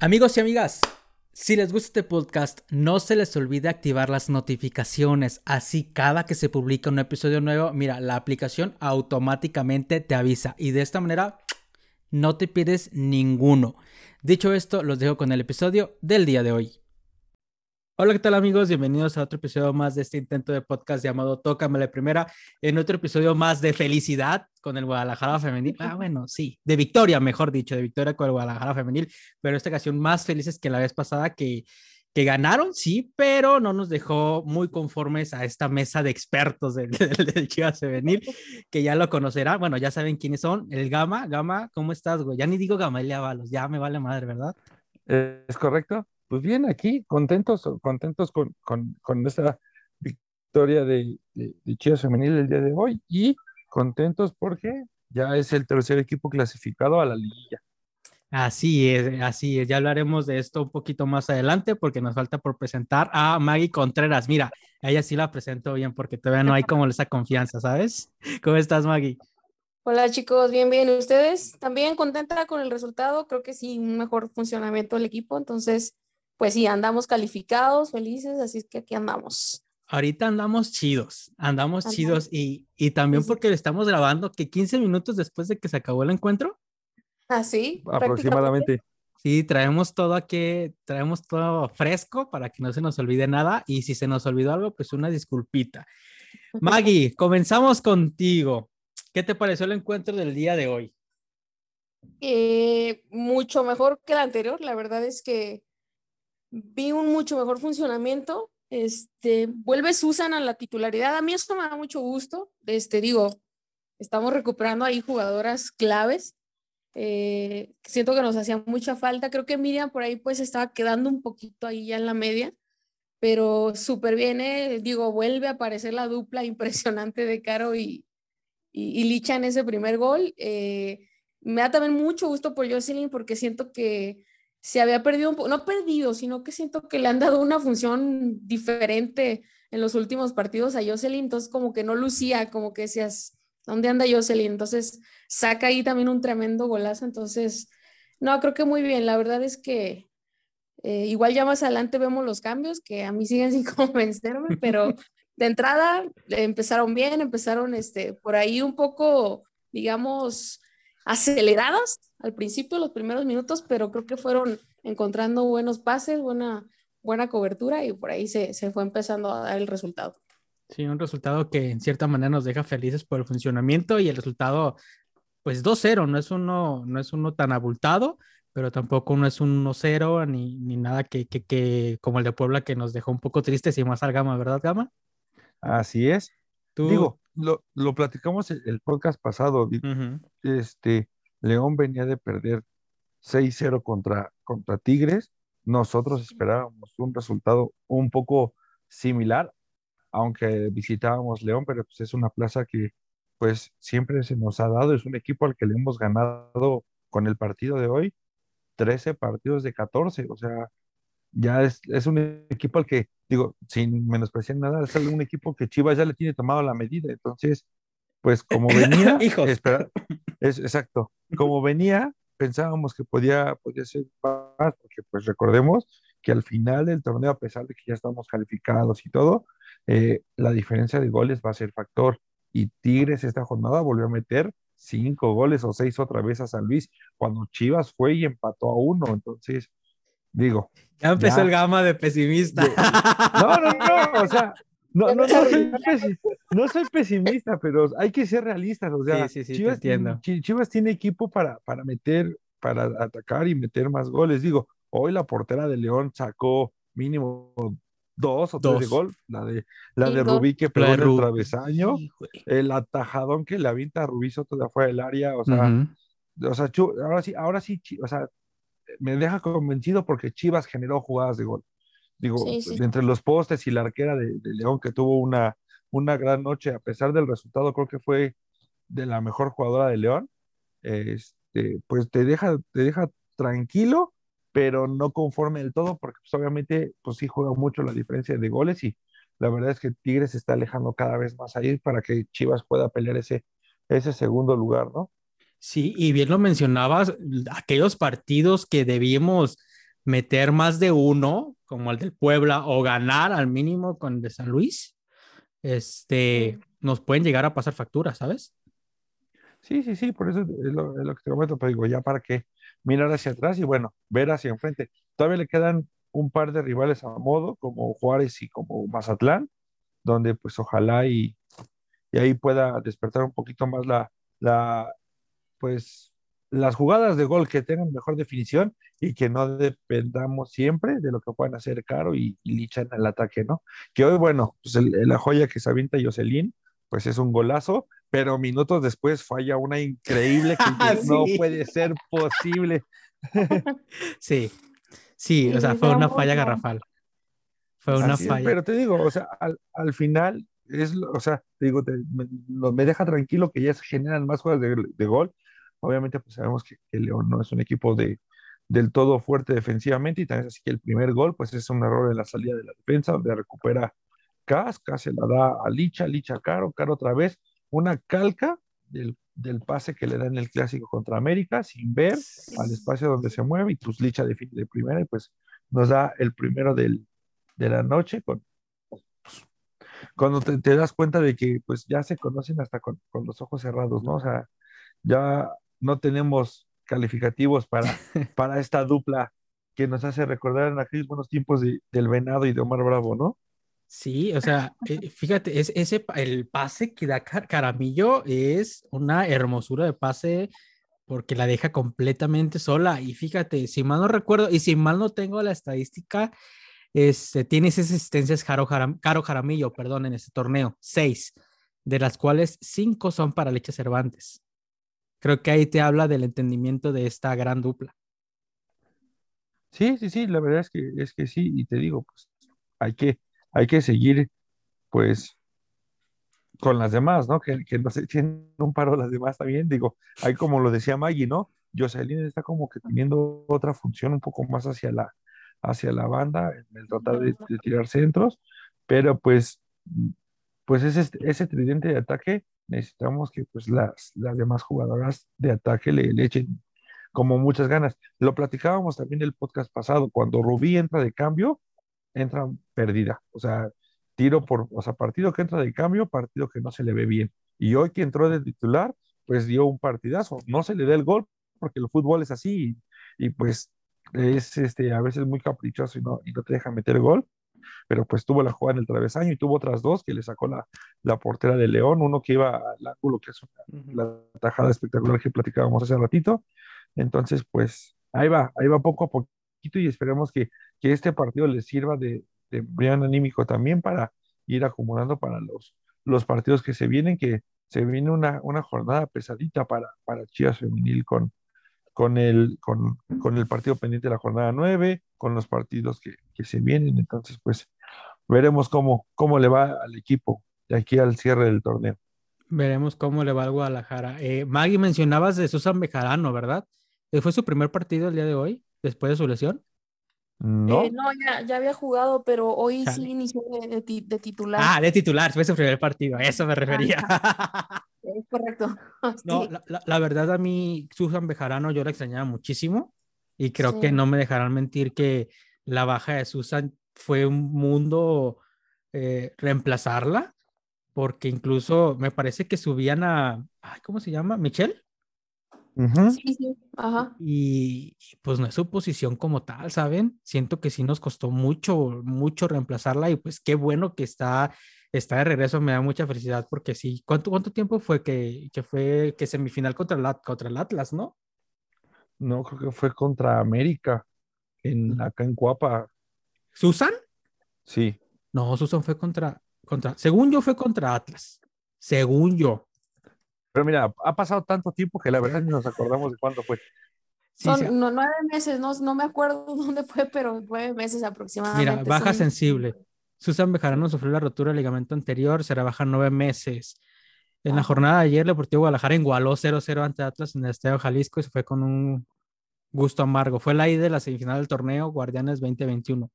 Amigos y amigas, si les gusta este podcast, no se les olvide activar las notificaciones. Así cada que se publica un episodio nuevo, mira, la aplicación automáticamente te avisa y de esta manera no te pierdes ninguno. Dicho esto, los dejo con el episodio del día de hoy. Hola, ¿qué tal amigos? Bienvenidos a otro episodio más de este intento de podcast llamado Tócame la Primera, en otro episodio más de felicidad con el Guadalajara Femenil. Ah, bueno, sí, de victoria, mejor dicho, de victoria con el Guadalajara Femenil, pero esta ocasión más felices que la vez pasada que, que ganaron, sí, pero no nos dejó muy conformes a esta mesa de expertos del, Chivas Femenil, que ya lo conocerán, bueno, ya saben quiénes son, el Gama, Gama, ¿cómo estás, güey? Ya ni digo Gamalia Valos, ya me vale madre, ¿verdad? Es correcto. Pues bien, aquí contentos, contentos con, con, con esta victoria de, de, Chivas Femenil el día de hoy y contentos porque ya es el tercer equipo clasificado a la liguilla. Así es, así es. Ya hablaremos de esto un poquito más adelante porque nos falta por presentar a Maggie Contreras. Mira, ella sí la presento bien porque todavía no hay como esa confianza, ¿sabes? ¿Cómo estás, Maggie? Hola chicos, bien, bien. ¿Ustedes también contenta con el resultado? Creo que sí, un mejor funcionamiento del equipo. Entonces, pues sí, andamos calificados, felices, así es que aquí andamos. Ahorita andamos chidos, andamos, chidos y, y también porque le estamos grabando que 15 minutos después de que se acabó el encuentro. Ah, sí. Aproximadamente. Sí, traemos todo aquí, traemos todo fresco para que no se nos olvide nada y si se nos olvidó algo, pues una disculpita. Maggie, comenzamos contigo. ¿Qué te pareció el encuentro del día de hoy? Eh, mucho mejor que el anterior, la verdad es que vi un mucho mejor funcionamiento. Este, vuelve Susan a la titularidad. A mí eso me da mucho gusto. Este, digo, estamos recuperando ahí jugadoras claves. Eh, siento que nos hacía mucha falta. Creo que Miriam por ahí pues estaba quedando un poquito ahí ya en la media, pero súper bien. Eh. Digo, vuelve a aparecer la dupla impresionante de Caro y, y, Licha en ese primer gol. Eh, me da también mucho gusto por Jocelyn porque siento que se había perdido un poco, no perdido, sino que siento que le han dado una función diferente en los últimos partidos a Jocelyn, entonces como que no lucía, como que decías, ¿dónde anda Jocelyn? Entonces saca ahí también un tremendo golazo, entonces, no, creo que muy bien, la verdad es que eh, igual ya más adelante vemos los cambios, que a mí siguen sin convencerme, pero de entrada empezaron bien, empezaron este, por ahí un poco, digamos, aceleradas al principio, los primeros minutos, pero creo que fueron encontrando buenos pases, buena, buena cobertura y por ahí se, se fue empezando a dar el resultado. Sí, un resultado que en cierta manera nos deja felices por el funcionamiento y el resultado, pues 2-0, no es uno, no es uno tan abultado, pero tampoco no es un 1-0 ni, ni nada que, que, que, como el de Puebla que nos dejó un poco tristes y más al Gama, ¿verdad, Gama? Así es. ¿Tú... Digo, lo, lo platicamos el, el podcast pasado. Este, León venía de perder 6-0 contra, contra Tigres. Nosotros esperábamos un resultado un poco similar, aunque visitábamos León, pero pues es una plaza que pues siempre se nos ha dado. Es un equipo al que le hemos ganado con el partido de hoy 13 partidos de 14. O sea, ya es, es un equipo al que, digo, sin menospreciar nada, es un equipo que Chivas ya le tiene tomado la medida. Entonces, pues como venía, espera, es exacto, como venía, pensábamos que podía, podía ser más, porque pues recordemos que al final del torneo, a pesar de que ya estamos calificados y todo, eh, la diferencia de goles va a ser factor. Y Tigres esta jornada volvió a meter cinco goles o seis otra vez a San Luis, cuando Chivas fue y empató a uno. Entonces, digo. Ya empezó el gama de pesimista. no, no, no, o sea, no, no, no, soy no, soy pesimista, pero hay que ser realistas. O sea, Chivas, Chivas, tiene equipo para, para meter, para atacar y meter más goles. Digo, hoy la portera de León sacó mínimo dos o tres de gol. La de, la de Rubí que pegó en el travesaño. El atajadón que le avienta a Rubí Soto de afuera del área. O sea, o sea, ahora sí, ahora sí, o sea, me deja convencido porque Chivas generó jugadas de gol. Digo, entre los postes y la arquera de, León que tuvo una, una gran noche, a pesar del resultado, creo que fue de la mejor jugadora de León. Este, pues te deja, te deja tranquilo, pero no conforme del todo, porque pues, obviamente, pues sí juega mucho la diferencia de goles y la verdad es que Tigres se está alejando cada vez más ahí para que Chivas pueda pelear ese, ese segundo lugar, ¿no? Sí, y bien lo mencionabas, aquellos partidos que debíamos meter más de uno, como el del Puebla, o ganar al mínimo con el de San Luis, este, nos pueden llegar a pasar facturas, ¿sabes? Sí, sí, sí, por eso es lo, que te comento, pero digo, ya para qué mirar hacia atrás y bueno, ver hacia enfrente. Todavía le quedan un par de rivales a modo, como Juárez y como Mazatlán, donde pues ojalá y, y ahí pueda despertar un poquito más la, la, pues las jugadas de gol que tengan mejor definición y que no dependamos siempre de lo que puedan hacer Caro y, y Licha en el ataque, ¿no? Que hoy, bueno, pues la joya que se avienta Jocelyn, pues es un golazo, pero minutos después falla una increíble que no puede ser posible. sí, sí, o sea, fue una falla garrafal. Fue una falla. pero te digo, o sea, al, final es, o sea, te digo, me, deja tranquilo que ya se generan más jugadas de, gol. Obviamente, pues sabemos que, que, León no es un equipo de, del todo fuerte defensivamente y también así que el primer gol, pues es un error en la salida de la defensa, donde recupera Casca, se la da a Licha, Licha Caro, Caro otra vez, una calca del, pase que le da en el clásico contra América, sin ver al espacio donde se mueve, y pues Licha define de primera, y pues nos da el primero del, de la noche, con, cuando te, das cuenta de que pues ya se conocen hasta con, los ojos cerrados, ¿no? O sea, ya no tenemos calificativos para, para esta dupla que nos hace recordar en aquellos buenos tiempos del Venado y de Omar Bravo, ¿no? Sí, o sea, eh, fíjate, es, ese, el pase que da Caramillo es una hermosura de pase porque la deja completamente sola. Y fíjate, si mal no recuerdo, y si mal no tengo la estadística, este, tiene seis asistencias Caro, Jaramillo, perdón, en este torneo, seis, de las cuales cinco son para Leche Cervantes. Creo que ahí te habla del entendimiento de esta gran dupla. Sí, sí, sí, la verdad es que, es que sí, y te digo, pues hay que, hay que seguir, pues, con las demás, ¿no? Que, no se tienen un paro las demás también, digo, hay como lo decía Maggie, ¿no? Jocelyn está como que teniendo otra función un poco más hacia la, hacia la banda, en el tratar de, tirar centros, pero pues, pues ese, ese tridente de ataque necesitamos que pues las, las demás jugadoras de ataque le, le echen como muchas ganas. Lo platicábamos también el podcast pasado, cuando Rubí entra de cambio, entra perdida. O sea, tiro por, o sea, partido que entra de cambio, partido que no se le ve bien. Y hoy que entró de titular, pues dio un partidazo. No se le da el gol porque el fútbol es así y, pues es este, a veces muy caprichoso y no, y te deja meter gol. Pero pues tuvo la jugada en el travesaño y tuvo otras dos que le sacó la, la portera de León, uno que iba al ángulo, que es la tajada espectacular que platicábamos hace ratito. Entonces, pues ahí va, ahí va poco a poquito y esperemos que que este partido les sirva de, de anímico también para ir acumulando para los, los partidos que se vienen, que se viene una, una jornada pesadita para, para Chivas Femenil con, con, el, con, con el partido pendiente de la jornada 9, con los partidos que, que, se vienen. Entonces, pues veremos cómo, cómo le va al equipo de aquí al cierre del torneo. Veremos cómo le va al Guadalajara. Eh, Maggie, mencionabas de Susan Bejarano, ¿verdad? Eh, ¿Fue su primer partido el día de hoy, después de su lesión? No, eh, no ya, había jugado, pero hoy sí inició de, titular. Ah, de titular, fue su primer partido, a eso me refería. Es correcto. No, la, verdad a mí, Susan Bejarano, yo la extrañaba muchísimo y creo que no me dejarán mentir que la baja de Susan fue un mundo eh, reemplazarla, porque incluso me parece que subían a, ¿cómo se llama? ¿Michelle? Sí, sí, ajá. Y, pues no es su posición como tal, ¿saben? Siento que sí nos costó mucho, mucho reemplazarla y pues qué bueno que está, está de regreso, me da mucha felicidad porque sí, ¿cuánto, cuánto tiempo fue que, que fue que semifinal contra el, contra el Atlas, no? No, creo que fue contra América, en, acá en Cuapa. ¿Susan? Sí. No, Susan fue contra, contra, según yo fue contra Atlas, según yo. Pero mira, ha pasado tanto tiempo que la verdad ni nos acordamos de cuándo fue. Son nueve meses, no, no me acuerdo dónde fue, pero nueve meses aproximadamente. Mira, baja sensible. Susan Bejarano sufrió la rotura del ligamento anterior, será baja nueve meses. En la jornada de ayer, el Deportivo Guadalajara igualó 0-0 ante Atlas en el Estadio Jalisco y se fue con un gusto amargo. Fue la ida de la semifinal del torneo Guardianes 2021.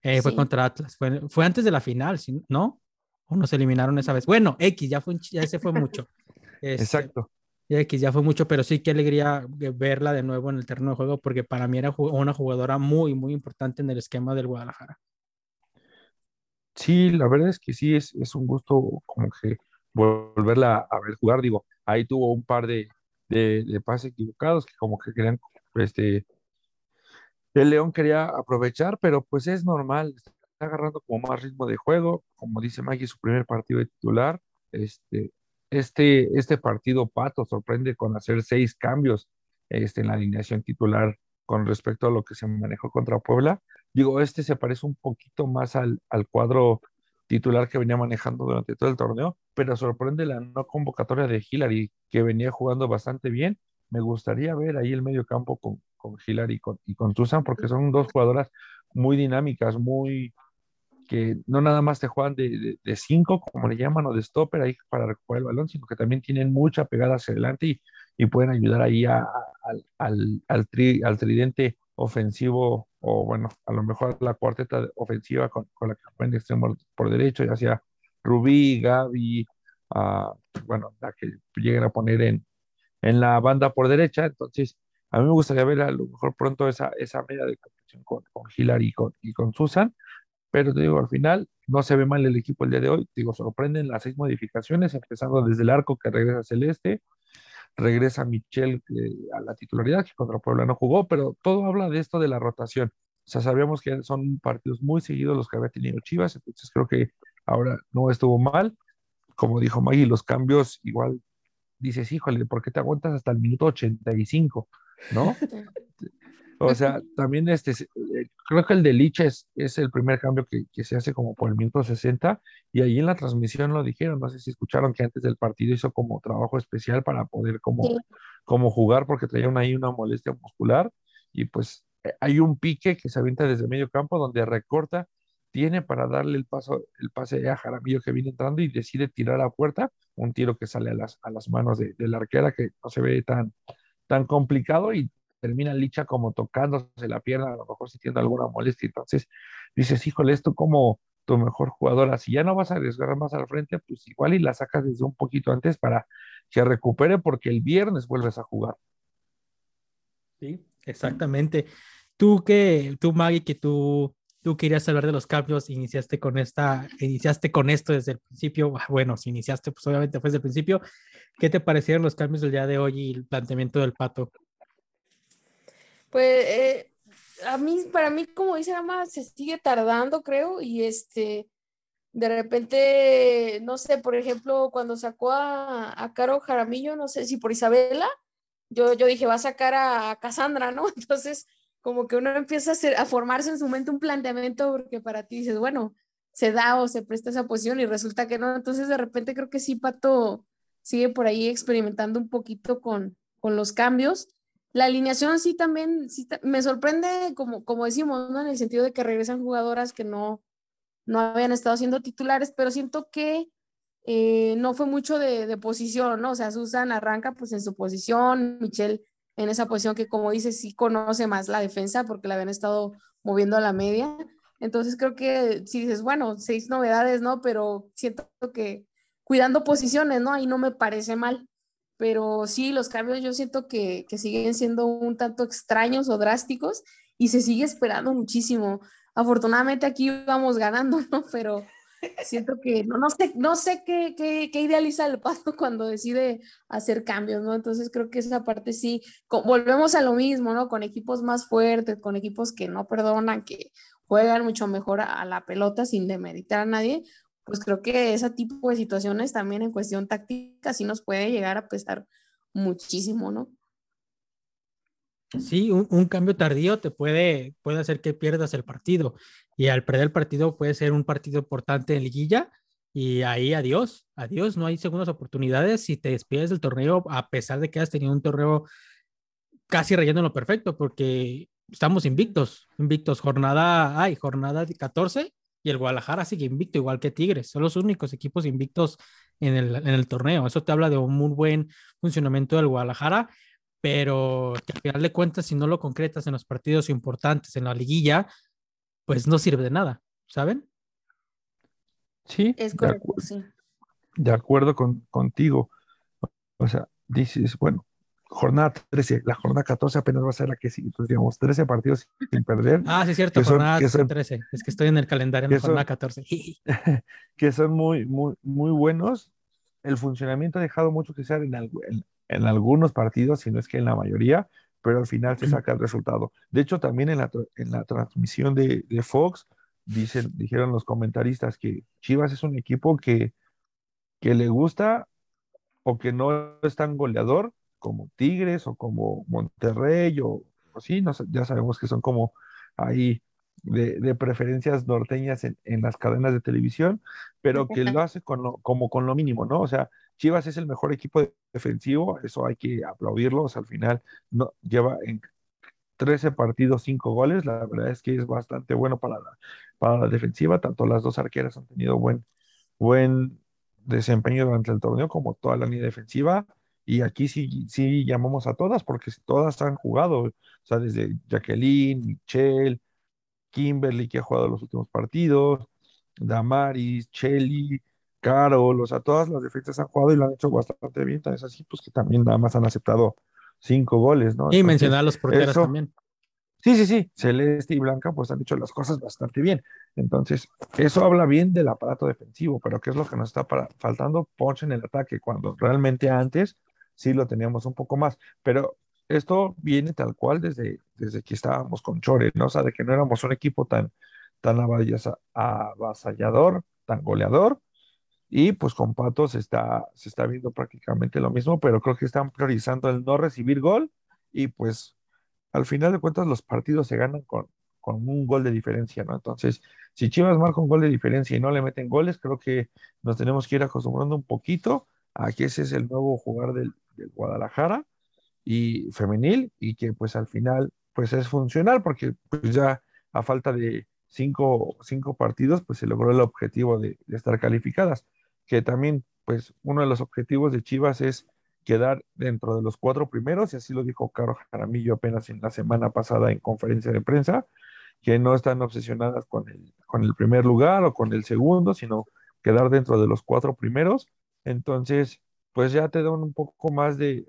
Eh, fue contra Atlas. Fue, fue, antes de la final, ¿no? ¿O nos eliminaron esa vez? Bueno, X, ya, fue, ya se fue mucho. Este, Exacto. ya que ya fue mucho, pero sí qué alegría verla de nuevo en el terreno de juego, porque para mí era una jugadora muy, muy importante en el esquema del Guadalajara. Sí, la verdad es que sí, es, es un gusto como que volverla a ver jugar. Digo, ahí tuvo un par de, de, pases equivocados que como que querían, este, el León quería aprovechar, pero pues es normal, está agarrando como más ritmo de juego, como dice Maggie, su primer partido de titular, este, este, este partido Pato sorprende con hacer seis cambios este, en la alineación titular con respecto a lo que se manejó contra Puebla. Digo, este se parece un poquito más al, al cuadro titular que venía manejando durante todo el torneo, pero sorprende la no convocatoria de Hillary, que venía jugando bastante bien. Me gustaría ver ahí el medio campo con, con Hillary con, y con Susan, porque son dos jugadoras muy dinámicas, muy, que no nada más te juegan de, de, cinco, como le llaman, o de stopper ahí para recuperar el balón, sino que también tienen mucha pegada hacia adelante y, y pueden ayudar ahí a, al, al, tridente ofensivo, o bueno, a lo mejor la cuarteta ofensiva con, con la que de extremo por derecho, ya sea Rubí, Gaby, uh, bueno, la que lleguen a poner en, en la banda por derecha. Entonces, a mí me gustaría ver a lo mejor pronto esa, esa media de competición con, con Hillary y con, y con Susan pero te digo, al final no se ve mal el equipo el día de hoy. Te digo, sorprenden las seis modificaciones, empezando desde el arco que regresa Celeste, regresa Michelle eh, a la titularidad, que contra Puebla no jugó, pero todo habla de esto de la rotación. O sea, sabíamos que son partidos muy seguidos los que había tenido Chivas, entonces creo que ahora no estuvo mal. Como dijo Maggie, los cambios igual dices, híjole, ¿por qué te aguantas hasta el minuto 85? ¿No? O sea, también este, eh, creo que el de Lich es, el primer cambio que, se hace como por el minuto 60 y ahí en la transmisión lo dijeron, no sé si escucharon que antes del partido hizo como trabajo especial para poder como, como jugar porque traían ahí una molestia muscular y pues eh, hay un pique que se avienta desde medio campo donde recorta, tiene para darle el paso, el pase a Jaramillo que viene entrando y decide tirar a puerta, un tiro que sale a las, a las manos de, de la arquera que no se ve tan, tan complicado y termina Licha como tocándose la pierna, a lo mejor sintiendo alguna molestia. Entonces dices, híjole, esto como tu mejor jugadora, si ya no vas a arriesgar más al frente, pues igual y la sacas desde un poquito antes para que recupere porque el viernes vuelves a jugar. Sí, exactamente. Tú que, tú Maggie, que tú, tú querías hablar de los cambios, iniciaste con esta, iniciaste con esto desde el principio, bueno, si iniciaste, pues obviamente fue desde el principio. ¿Qué te parecieron los cambios del día de hoy y el planteamiento del pato? Pues eh, a mí, para mí, como dice más se sigue tardando, creo, y este, de repente, no sé, por ejemplo, cuando sacó a, a Caro Jaramillo, no sé si por Isabela, yo, yo dije, va a sacar a, Cassandra, ¿no? Entonces, como que uno empieza a, hacer, a formarse en su mente un planteamiento porque para ti dices, bueno, se da o se presta esa posición y resulta que no. Entonces, de repente creo que sí, Pato sigue por ahí experimentando un poquito con, con los cambios la alineación sí también sí, me sorprende, como, como decimos, ¿no? En el sentido de que regresan jugadoras que no, no habían estado siendo titulares, pero siento que eh, no fue mucho de, de, posición, ¿no? O sea, Susan arranca pues en su posición, Michelle en esa posición que como dices sí conoce más la defensa porque la habían estado moviendo a la media. Entonces creo que si dices, bueno, seis novedades, ¿no? Pero siento que cuidando posiciones, ¿no? Ahí no me parece mal pero sí, los cambios yo siento que, siguen siendo un tanto extraños o drásticos y se sigue esperando muchísimo. Afortunadamente aquí vamos ganando, ¿no? Pero siento que no, no sé, no sé qué, qué, idealiza el paso cuando decide hacer cambios, ¿no? Entonces creo que esa parte sí, volvemos a lo mismo, ¿no? Con equipos más fuertes, con equipos que no perdonan, que juegan mucho mejor a la pelota sin demeritar a nadie, pues creo que ese tipo de situaciones también en cuestión táctica sí nos puede llegar a pesar muchísimo, ¿no? Sí, un, cambio tardío te puede, puede hacer que pierdas el partido y al perder el partido puede ser un partido importante en liguilla y ahí adiós, adiós, no hay segundas oportunidades si te despides del torneo a pesar de que has tenido un torneo casi relleno lo perfecto porque estamos invictos, invictos, jornada, hay jornada de 14 y el Guadalajara sigue invicto, igual que Tigres. Son los únicos equipos invictos en el, en el torneo. Eso te habla de un muy buen funcionamiento del Guadalajara, pero que al final de cuentas, si no lo concretas en los partidos importantes, en la liguilla, pues no sirve de nada, ¿saben? Sí, es correcto, de, sí. de acuerdo con, contigo. O sea, dices, bueno, jornada 13, la jornada 14 apenas va a ser la que sigue, entonces digamos 13 partidos sin perder. Ah, sí, es cierto, jornada 13, es que estoy en el calendario en la jornada 14. que son muy, muy, muy buenos. El funcionamiento ha dejado mucho que ser en, en, algunos partidos, si no es que en la mayoría, pero al final se saca el resultado. De hecho, también en la, en la transmisión de, de Fox, dicen, dijeron los comentaristas que Chivas es un equipo que, que le gusta o que no es tan goleador como Tigres o como Monterrey o, así, no, ya sabemos que son como ahí de, preferencias norteñas en, las cadenas de televisión, pero que lo hace con como con lo mínimo, ¿no? O sea, Chivas es el mejor equipo defensivo, eso hay que aplaudirlo, o sea, al final lleva en 13 partidos, 5 goles, la verdad es que es bastante bueno para la, para la defensiva, tanto las dos arqueras han tenido buen, buen desempeño durante el torneo como toda la línea defensiva. Y aquí sí, sí llamamos a todas porque todas han jugado, o sea, desde Jacqueline, Michelle, Kimberly, que ha jugado los últimos partidos, Damaris, Chelly, Carol, o sea, todas las defensas han jugado y lo han hecho bastante bien. es así, pues que también nada más han aceptado cinco goles, ¿no? Y mencionar a los porteros también. Sí, sí, sí, Celeste y Blanca pues han hecho las cosas bastante bien. Entonces, eso habla bien del aparato defensivo, pero ¿qué es lo que nos está faltando? Ponche en el ataque, cuando realmente antes sí lo teníamos un poco más. Pero esto viene tal cual desde, desde que estábamos con Chore, ¿no? O sea, de que no éramos un equipo tan, tan avasallador, tan goleador, y pues con Pato se está, se está viendo prácticamente lo mismo, pero creo que están priorizando el no recibir gol y pues al final de cuentas los partidos se ganan con, con un gol de diferencia, ¿no? Entonces, si Chivas marca un gol de diferencia y no le meten goles, creo que nos tenemos que ir acostumbrando un poquito a que ese es el nuevo jugador del, Guadalajara y femenil y que pues al final pues es funcional porque pues ya a falta de cinco, cinco partidos pues se logró el objetivo de, de estar calificadas, que también pues uno de los objetivos de Chivas es quedar dentro de los cuatro primeros, y así lo dijo Caro Jaramillo apenas en la semana pasada en conferencia de prensa, que no están obsesionadas con el, con el primer lugar o con el segundo, sino quedar dentro de los cuatro primeros. Entonces, pues ya te dan un poco más de,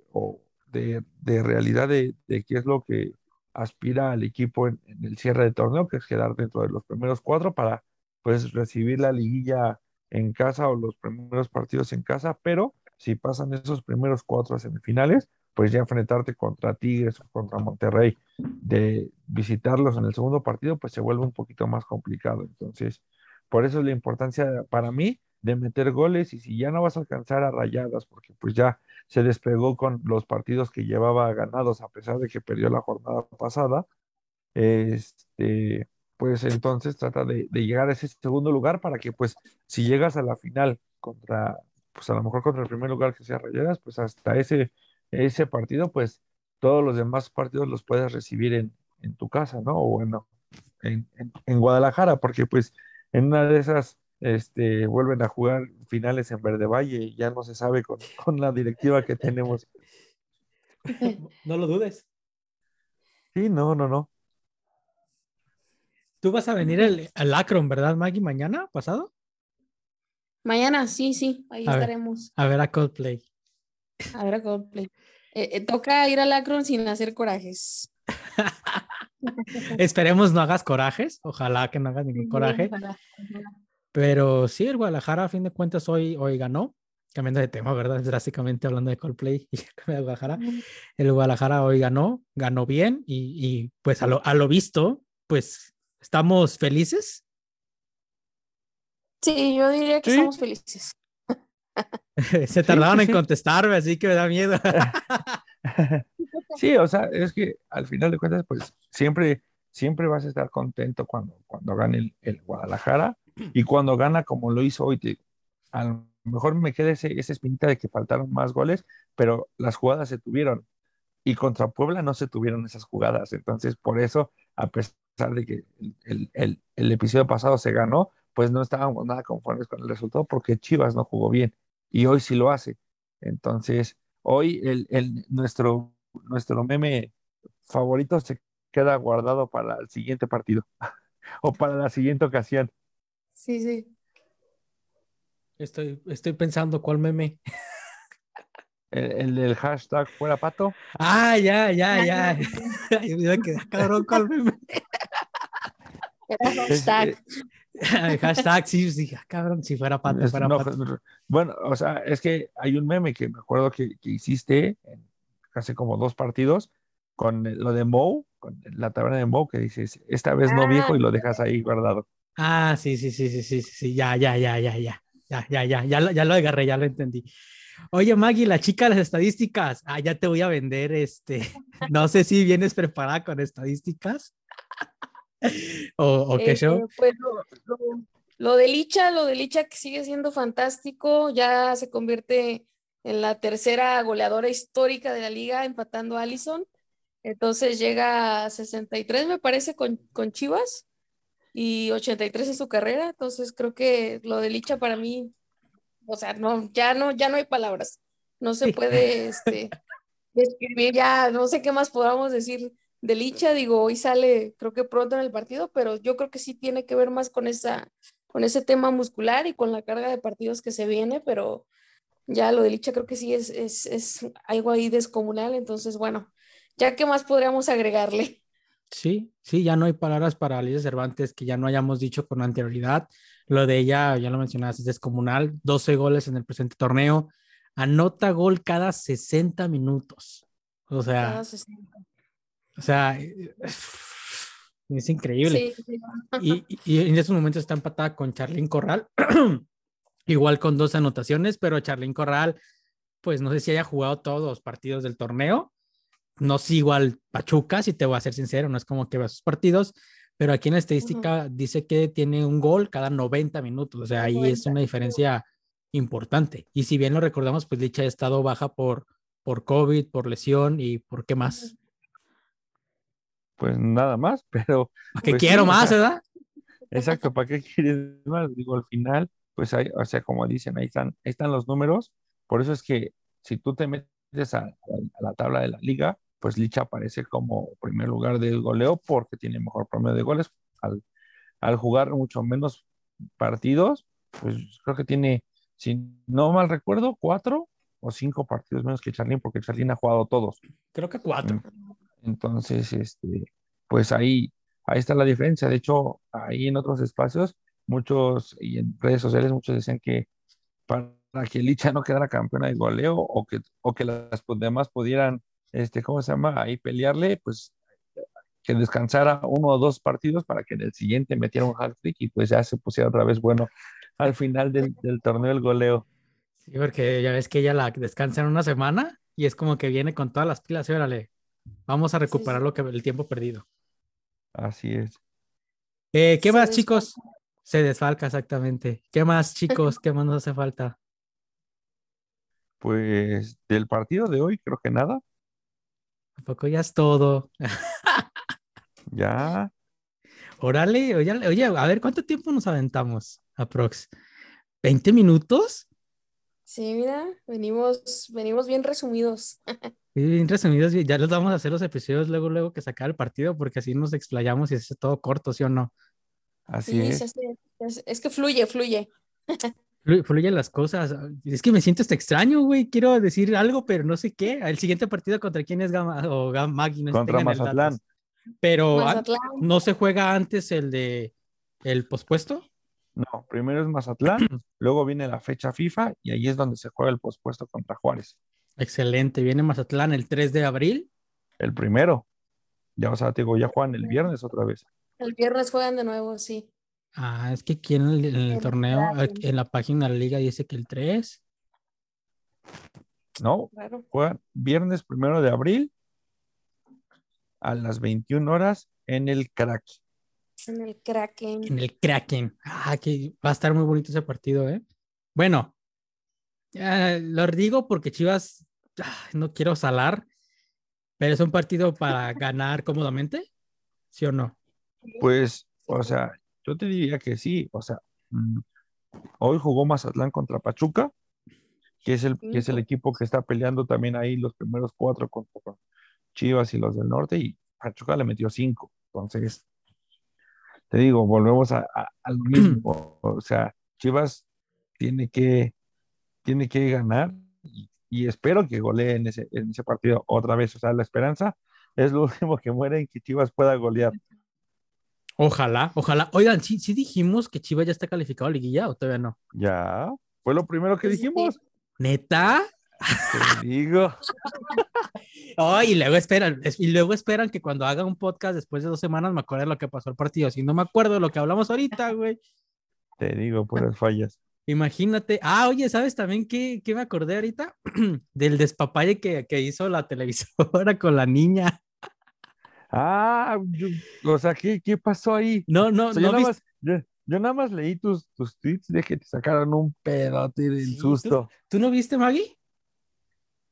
de, de, realidad de, de, qué es lo que aspira al equipo en, en, el cierre de torneo, que es quedar dentro de los primeros cuatro para pues recibir la liguilla en casa o los primeros partidos en casa, pero si pasan esos primeros cuatro semifinales, pues ya enfrentarte contra Tigres o contra Monterrey, de visitarlos en el segundo partido, pues se vuelve un poquito más complicado. Entonces, por eso es la importancia para mí de meter goles y si ya no vas a alcanzar a rayadas, porque pues ya se despegó con los partidos que llevaba ganados a pesar de que perdió la jornada pasada, este, pues entonces trata de, de llegar a ese segundo lugar para que pues si llegas a la final contra pues a lo mejor contra el primer lugar que sea Rayadas, pues hasta ese, ese partido, pues todos los demás partidos los puedes recibir en, en tu casa, ¿no? O bueno, en, en, Guadalajara, porque pues en una de esas este, vuelven a jugar finales en Verde Valle y ya no se sabe con, con la directiva que tenemos. No lo dudes. Sí, no, no, no. Tú vas a venir al, al Akron, ¿verdad, Maggie, mañana pasado? Mañana, sí, sí, ahí estaremos. a ver a Coldplay. A ver a Coldplay. Eh, eh, toca ir al Akron sin hacer corajes. Esperemos no hagas corajes, ojalá que no hagas ningún coraje. Pero sí, el Guadalajara a fin de cuentas hoy, hoy ganó, cambiando de tema, ¿verdad? Drásticamente hablando de Coldplay y de Guadalajara. El Guadalajara hoy ganó, ganó bien y, y pues a lo, a lo visto, pues estamos felices Sí, yo diría que somos felices. Se tardaron en contestarme, así que me da miedo. sí, o sea, es que al final de cuentas, pues siempre, siempre vas a estar contento cuando, cuando gane el, Guadalajara y cuando gana como lo hizo hoy. A lo mejor me queda ese, esa espinita de que faltaron más goles, pero las jugadas se tuvieron y contra Puebla no se tuvieron esas jugadas. Entonces, por eso, a pesar de que el episodio pasado se ganó, pues no estábamos nada conformes con el resultado porque Chivas no jugó bien y hoy sí lo hace. Entonces, hoy el, nuestro, nuestro meme favorito se queda guardado para el siguiente partido o para la siguiente ocasión. Sí, sí. Estoy, estoy pensando cuál meme. el, del hashtag fuera pato. Ah, ya, ya, ya. Yo me quedé cabrón con meme. hashtag. hashtag, sí, sí, ah, cabrón, si fuera pato, fuera pato. Bueno, o sea, es que hay un meme que me acuerdo que, que hiciste hace como dos partidos con lo de Moe, con la taberna de Moe, que dices, esta vez no viejo y lo dejas ahí guardado. Ah, sí, sí, sí, sí, sí, sí, ya, ya, ya, ya, ya, ya, ya, ya, ya, ya lo agarré, ya lo entendí. Oye, Maggie, la chica de las estadísticas. Ah, ya te voy a vender este. No sé si vienes preparada con estadísticas. o, qué show. Eh, pues lo, de Licha, lo de Licha que sigue siendo fantástico. Ya se convierte en la tercera goleadora histórica de la liga, empatando a Allison. Entonces llega a 63, me parece, con, con Chivas y 83 en su carrera. Entonces creo que lo de Licha para mí o sea, no, ya no, ya no hay palabras. No se puede este, describir ya, no sé qué más podamos decir de Licha. Digo, hoy sale, creo que pronto en el partido, pero yo creo que sí tiene que ver más con esa, con ese tema muscular y con la carga de partidos que se viene, pero ya lo de Licha creo que sí es, es, es algo ahí descomunal. Entonces, bueno, ya qué más podríamos agregarle. Sí, sí, ya no hay palabras para Alicia Cervantes que ya no hayamos dicho con anterioridad. Lo de ella, ya lo mencionaste, es descomunal. 12 goles en el presente torneo. Anota gol cada 60 minutos. O sea, o sea, es increíble. Y, y, en esos momentos está empatada con Charlín Corral, igual con dos anotaciones, pero Charlín Corral, pues no sé si haya jugado todos los partidos del torneo. No sigo al Pachuca, si te voy a ser sincero, no es como que vea sus partidos, pero aquí en la estadística dice que tiene un gol cada 90 minutos, o sea, ahí es una diferencia importante. Y si bien lo recordamos, pues Licha ha estado baja por, por COVID, por lesión y por qué más. Pues nada más, pero... ¿Para qué pues quiero más, verdad? Exacto, ¿para qué quieres más? Digo, al final, pues hay, o sea, como dicen, ahí están, ahí están los números. Por eso es que si tú te metes a la tabla de la liga, pues Licha aparece como primer lugar de goleo porque tiene mejor promedio de goles. Al, al jugar mucho menos partidos, pues creo que tiene, si no mal recuerdo, cuatro o cinco partidos menos que Charlín, porque Charlín ha jugado todos. Creo que cuatro. Entonces, este, pues ahí, ahí está la diferencia. De hecho, ahí en otros espacios, muchos, y en redes sociales, muchos decían que para que Licha no quedara campeona de goleo o que, o que las demás pudieran este, ¿cómo se llama? Ahí pelearle, pues que descansara uno o dos partidos para que en el siguiente metiera un hat-trick y pues ya se pusiera otra vez bueno al final del, torneo el goleo. Sí, porque ya ves que ella la descansa en una semana y es como que viene con todas las pilas y órale, vamos a recuperar lo que el tiempo perdido. Así es. Eh, ¿Qué más, chicos? Se desfalca, exactamente. ¿Qué más, chicos? ¿Qué más nos hace falta? Pues del partido de hoy, creo que nada. ¿A poco ya es todo? ya. Órale, oye, oye, a ver, ¿cuánto tiempo nos aventamos? Aprox. ¿20 minutos? Sí, mira, venimos, venimos bien resumidos. bien resumidos, ya les vamos a hacer los episodios luego, luego que sacar el partido, porque así nos explayamos y es todo corto, ¿sí o no? Así es. es. es. que fluye, fluye. fluyen las cosas. Es que me siento hasta extraño, güey. Quiero decir algo, pero no sé qué. El siguiente partido contra quién es Gama o Maggi. No contra Mazatlán. Pero no se juega antes el de el pospuesto. No, primero es Mazatlán, luego viene la fecha FIFA y ahí es donde se juega el pospuesto contra Juárez. Excelente, viene Mazatlán el 3 de abril. El primero. Ya, o sea, te digo, ya juegan el viernes otra vez. El viernes juegan de nuevo, sí. Ah, es que aquí en el, torneo, en la página de la liga dice que el 3. No, juegan viernes primero de abril a las 21 horas en el Kraken. En el Kraken. En el Kraken. Ah, que va a estar muy bonito ese partido, ¿eh? Bueno, lo digo porque Chivas, ah, no quiero salar, pero es un partido para ganar cómodamente, ¿sí o no? Pues, o sea, yo te diría que sí, o sea, mm, hoy jugó Mazatlán contra Pachuca, que es el, que es el equipo que está peleando también ahí los primeros cuatro contra Chivas y los del norte, y Pachuca le metió cinco. Entonces, te digo, volvemos a, lo mismo. O sea, Chivas tiene que, tiene que ganar y espero que golee en ese, en ese partido otra vez. O sea, la esperanza es lo último que muere en que Chivas pueda golear. Ojalá, ojalá. Oigan, ¿sí, sí dijimos que Chivas ya está calificado a liguilla o todavía no? Ya, fue lo primero que dijimos. ¿Neta? Te digo. Oh, y luego esperan, y luego esperan que cuando haga un podcast después de dos semanas me acuerde lo que pasó el partido. Si no me acuerdo de lo que hablamos ahorita, güey. Te digo, pues fallas. Imagínate. Ah, oye, ¿sabes también qué, qué me acordé ahorita? Del despapalle que, que, hizo la televisora con la niña. Ah, o sea, ¿qué, ¿qué, pasó ahí? No, no, no. Yo, nada más, yo, nada más, leí tus, tus tweets de que te sacaron un pedote del susto. ¿tú, no viste, Maggie?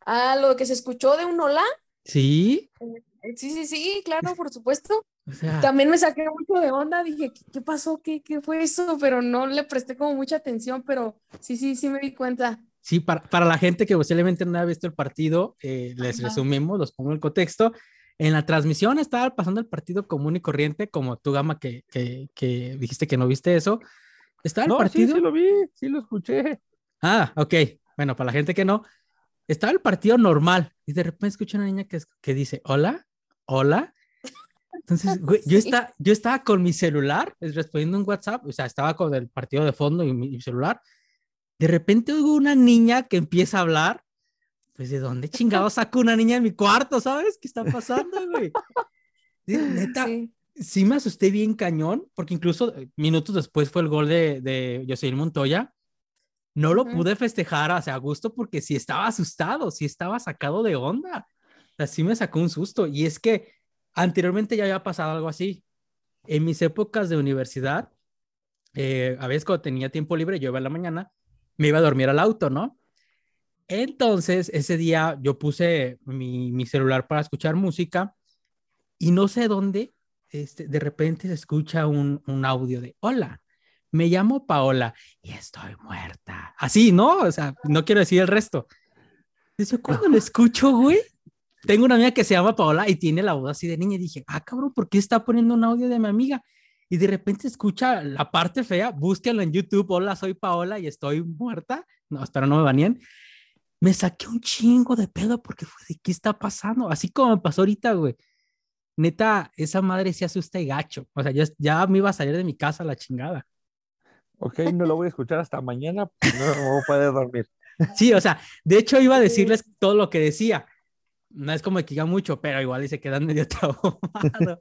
Ah, lo que se escuchó de un hola. Sí. Sí, sí, sí, claro, por supuesto. También me saqué mucho de onda, dije, ¿qué, pasó? ¿Qué, ¿Qué, fue eso? Pero no le presté como mucha atención, pero sí, sí, sí me di cuenta. Sí, para, para la gente que posiblemente no ha visto el partido, eh, les resumimos, los pongo en el contexto. En la transmisión estaba pasando el partido común y corriente, como tú, Gama, que, que, que dijiste que no viste eso. Estaba el partido. Sí, sí lo vi, sí lo escuché. Ah, ok. Bueno, para la gente que no, estaba el partido normal y de repente escucho una niña que, que dice, hola, hola, entonces, güey, yo, está, yo estaba con mi celular respondiendo un WhatsApp, o sea, estaba con el partido de fondo y mi, celular. De repente hubo una niña que empieza a hablar. Pues, ¿de dónde chingado saco una niña en mi cuarto? ¿Sabes qué está pasando, güey? Neta, sí. me asusté bien cañón, porque incluso eh, minutos después fue el gol de, de Jocelyn Montoya. No lo pude festejar, o sea, a gusto, porque sí estaba asustado, sí estaba sacado de onda. Así me sacó un susto. Y es que Anteriormente ya había pasado algo así. En mis épocas de universidad, eh, a veces cuando tenía tiempo libre, yo iba a la mañana, me iba a dormir al auto, ¿no? Entonces, ese día yo puse mi, celular para escuchar música y no sé dónde, este, de repente se escucha un, un audio de, hola, me llamo Paola y estoy muerta. Así, ¿no? O sea, no quiero decir el resto. Entonces, cuando lo escucho, güey, tengo una amiga que se llama Paola y tiene la voz así de niña y dije, ah, cabrón, ¿por qué está poniendo un audio de mi amiga? Y de repente escucha la parte fea, búsquenlo en YouTube, hola, soy Paola y estoy muerta. No, espero no me baneen. Me saqué un chingo de pedo porque fue de qué está pasando, así como me pasó ahorita, güey. Neta, esa madre se asusta y gacho. O sea, ya, ya me iba a salir de mi casa la chingada. Ok, no lo voy a escuchar hasta mañana, no, no poder dormir. Sí, o sea, de hecho iba a decirles todo lo que decía, no es como que diga mucho, pero igual y se quedan medio traumados.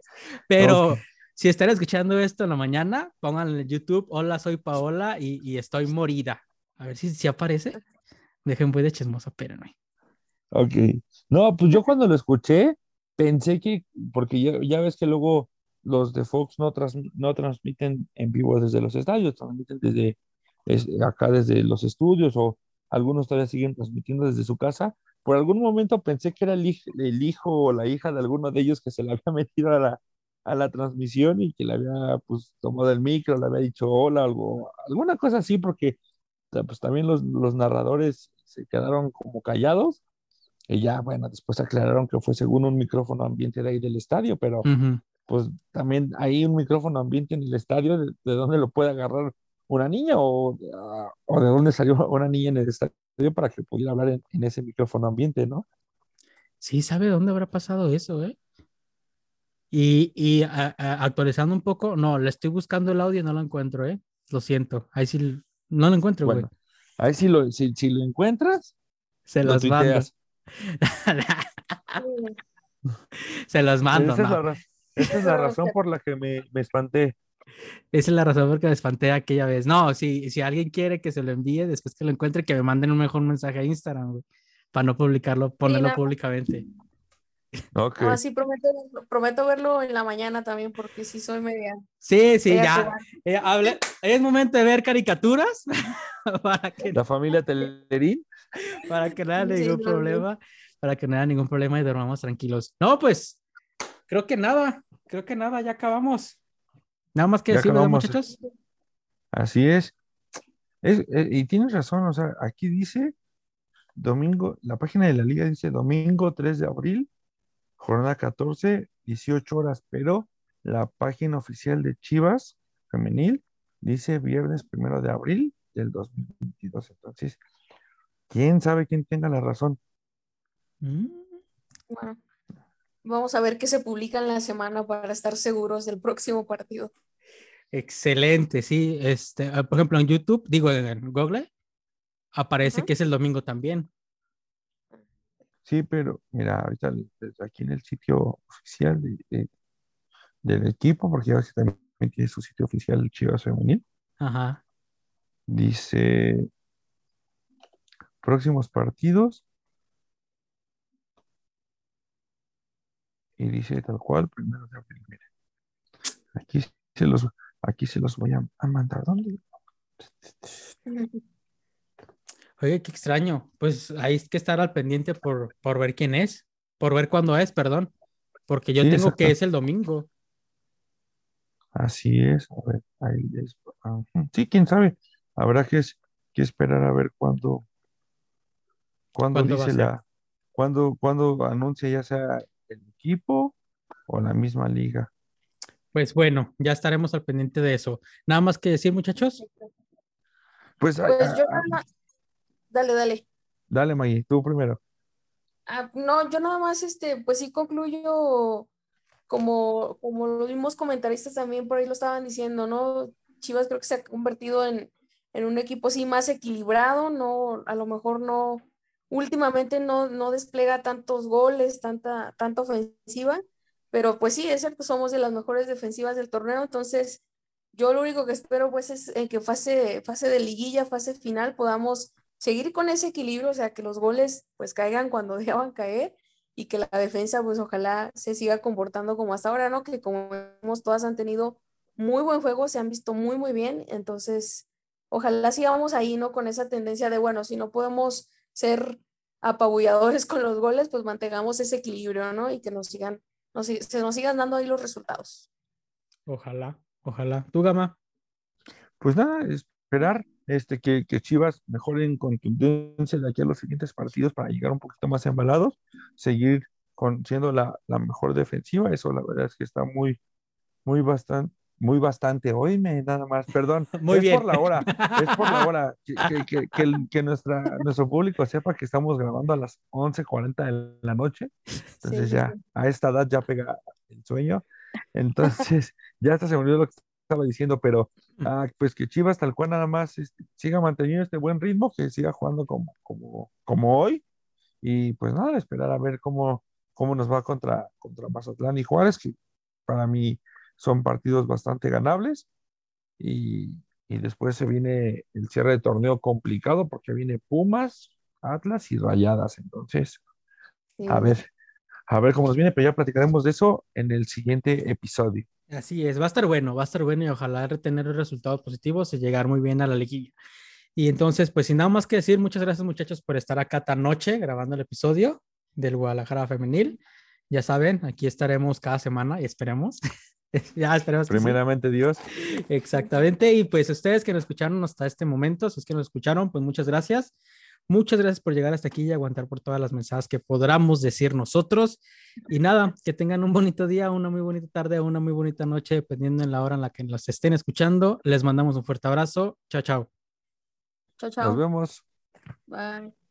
Pero si están escuchando esto en la mañana, pónganle en YouTube, hola, soy Paola y, estoy morida. A ver si, si aparece. Dejen voy de chismosa, espérenme. Ok. No, pues yo cuando lo escuché, pensé que, porque ya, ya ves que luego los de Fox no, no transmiten en vivo desde los estadios, transmiten desde acá, desde los estudios, o algunos todavía siguen transmitiendo desde su casa por algún momento pensé que era el, hijo, o la hija de alguno de ellos que se le había metido a la, a la transmisión y que le había pues tomado el micro, le había dicho hola, algo, alguna cosa así, porque pues también los, los narradores se quedaron como callados y ya, bueno, después aclararon que fue según un micrófono ambiente de ahí del estadio, pero pues también hay un micrófono ambiente en el estadio, de, de dónde lo puede agarrar una niña o, ah, o de dónde salió una niña en el estadio para que pudiera hablar en, ese micrófono ambiente, ¿no? Sí, ¿sabe dónde habrá pasado eso, eh? Y, y actualizando un poco, no, le estoy buscando el audio y no lo encuentro, ¿eh? Lo siento, ahí sí, no lo encuentro, güey. Ahí sí lo, si, lo encuentras, se los mando. se los mando. Esa, es, la, razón por la que me, me espanté. Esa es la razón por que me espanté aquella vez. No, si, si alguien quiere que se lo envíe, después que lo encuentre, que me manden un mejor mensaje a Instagram, para no publicarlo, ponerlo públicamente. Ok. sí, prometo, prometo verlo en la mañana también, porque sí soy media. Sí, sí, ya. Eh, es momento de ver caricaturas. para que, la familia Telerín. Para que no haya ningún problema. Para que no haya ningún problema y dormamos tranquilos. No, pues, creo que nada. Creo que nada, ya acabamos. Nada más que decir, muchachos? Así es. es. Eh, y tienes razón, o sea, aquí dice domingo, la página de la liga dice domingo 3 de abril, jornada 14, 18 horas, pero la página oficial de Chivas femenil dice viernes 1 de abril del 2022. Entonces, quién sabe quién tenga la razón. Mm. Bueno, vamos a ver qué se publica en la semana para estar seguros del próximo partido. Excelente, sí. Este, ah, por ejemplo, en YouTube, digo en Google, aparece que es el domingo también. Sí, pero mira, ahorita aquí en el sitio oficial del equipo, porque ya también tiene su sitio oficial Chivas Femenil. Ajá. Dice próximos partidos. Y dice tal cual, primero de abril. Aquí se los, aquí se los voy a, mandar. ¿Dónde? Oye, qué extraño. Pues hay que estar al pendiente por, por ver quién es, por ver cuándo es, perdón. Porque yo tengo que es el domingo. Así es. A ver, ahí es. Sí, quién sabe. Habrá que, que esperar a ver cuándo, cuándo dice la, cuándo, cuándo anuncia ya sea el equipo o la misma liga. Pues bueno, ya estaremos al pendiente de eso. Nada más que decir, muchachos. Pues, pues yo Dale, dale. Dale, Maggie, tú primero. Ah, no, yo nada más, este, pues sí concluyo como, como los mismos comentaristas también por ahí lo estaban diciendo, ¿no? Chivas creo que se ha convertido en, en un equipo sí más equilibrado, no, a lo mejor no, últimamente no, no despliega tantos goles, tanta, tanta ofensiva, pero pues sí, es cierto, somos de las mejores defensivas del torneo, entonces yo lo único que espero pues es en que fase, fase de liguilla, fase final, podamos seguir con ese equilibrio, o sea, que los goles pues caigan cuando deban caer y que la defensa pues ojalá se siga comportando como hasta ahora, ¿no? Que como vemos, todas han tenido muy buen juego, se han visto muy, muy bien, entonces ojalá sigamos ahí, ¿no? Con esa tendencia de, bueno, si no podemos ser apabulladores con los goles, pues mantengamos ese equilibrio, ¿no? Y que nos sigan, nos, se nos sigan dando ahí los resultados. Ojalá, ojalá. ¿Tú, Gama? Pues nada, esperar este, que, que Chivas mejore en contundencia de aquí a los siguientes partidos para llegar un poquito más embalados, seguir con, siendo la, la mejor defensiva, eso la verdad es que está muy, muy bastante, muy bastante. Oíme, nada más, perdón. Muy es por la hora, es por la hora. Que, que, que, que, nuestra, nuestro público sepa que estamos grabando a las 11:40 de la noche. Entonces, ya a esta edad ya pega el sueño. Entonces, ya hasta se me olvidó lo que estaba diciendo, pero ah, pues que Chivas tal cual nada más este, siga manteniendo este buen ritmo, que siga jugando como, como, como hoy. Y pues nada, esperar a ver cómo, cómo nos va contra, contra Mazatlán y Juárez, que para mí son partidos bastante ganables. Y, y después se viene el cierre de torneo complicado porque viene Pumas, Atlas y Rayadas. Entonces, a ver, a ver cómo nos viene, pero ya platicaremos de eso en el siguiente episodio. Así es, va a estar bueno, va a estar bueno y ojalá retener resultados positivos y llegar muy bien a la liguilla. Y entonces, pues sin nada más que decir, muchas gracias muchachos por estar acá esta noche grabando el episodio del Guadalajara Femenil. Ya saben, aquí estaremos cada semana y esperemos. ya esperemos. Primeramente Dios. Exactamente. Y pues ustedes que nos escucharon hasta este momento, si es que nos escucharon, pues muchas gracias. Muchas gracias por llegar hasta aquí y aguantar por todas las mensajes que podamos decir nosotros. Y nada, que tengan un bonito día, una muy bonita tarde, una muy bonita noche, dependiendo en la hora en la que nos estén escuchando. Les mandamos un fuerte abrazo. Chao, chao. Chao, chao. Nos vemos. Bye.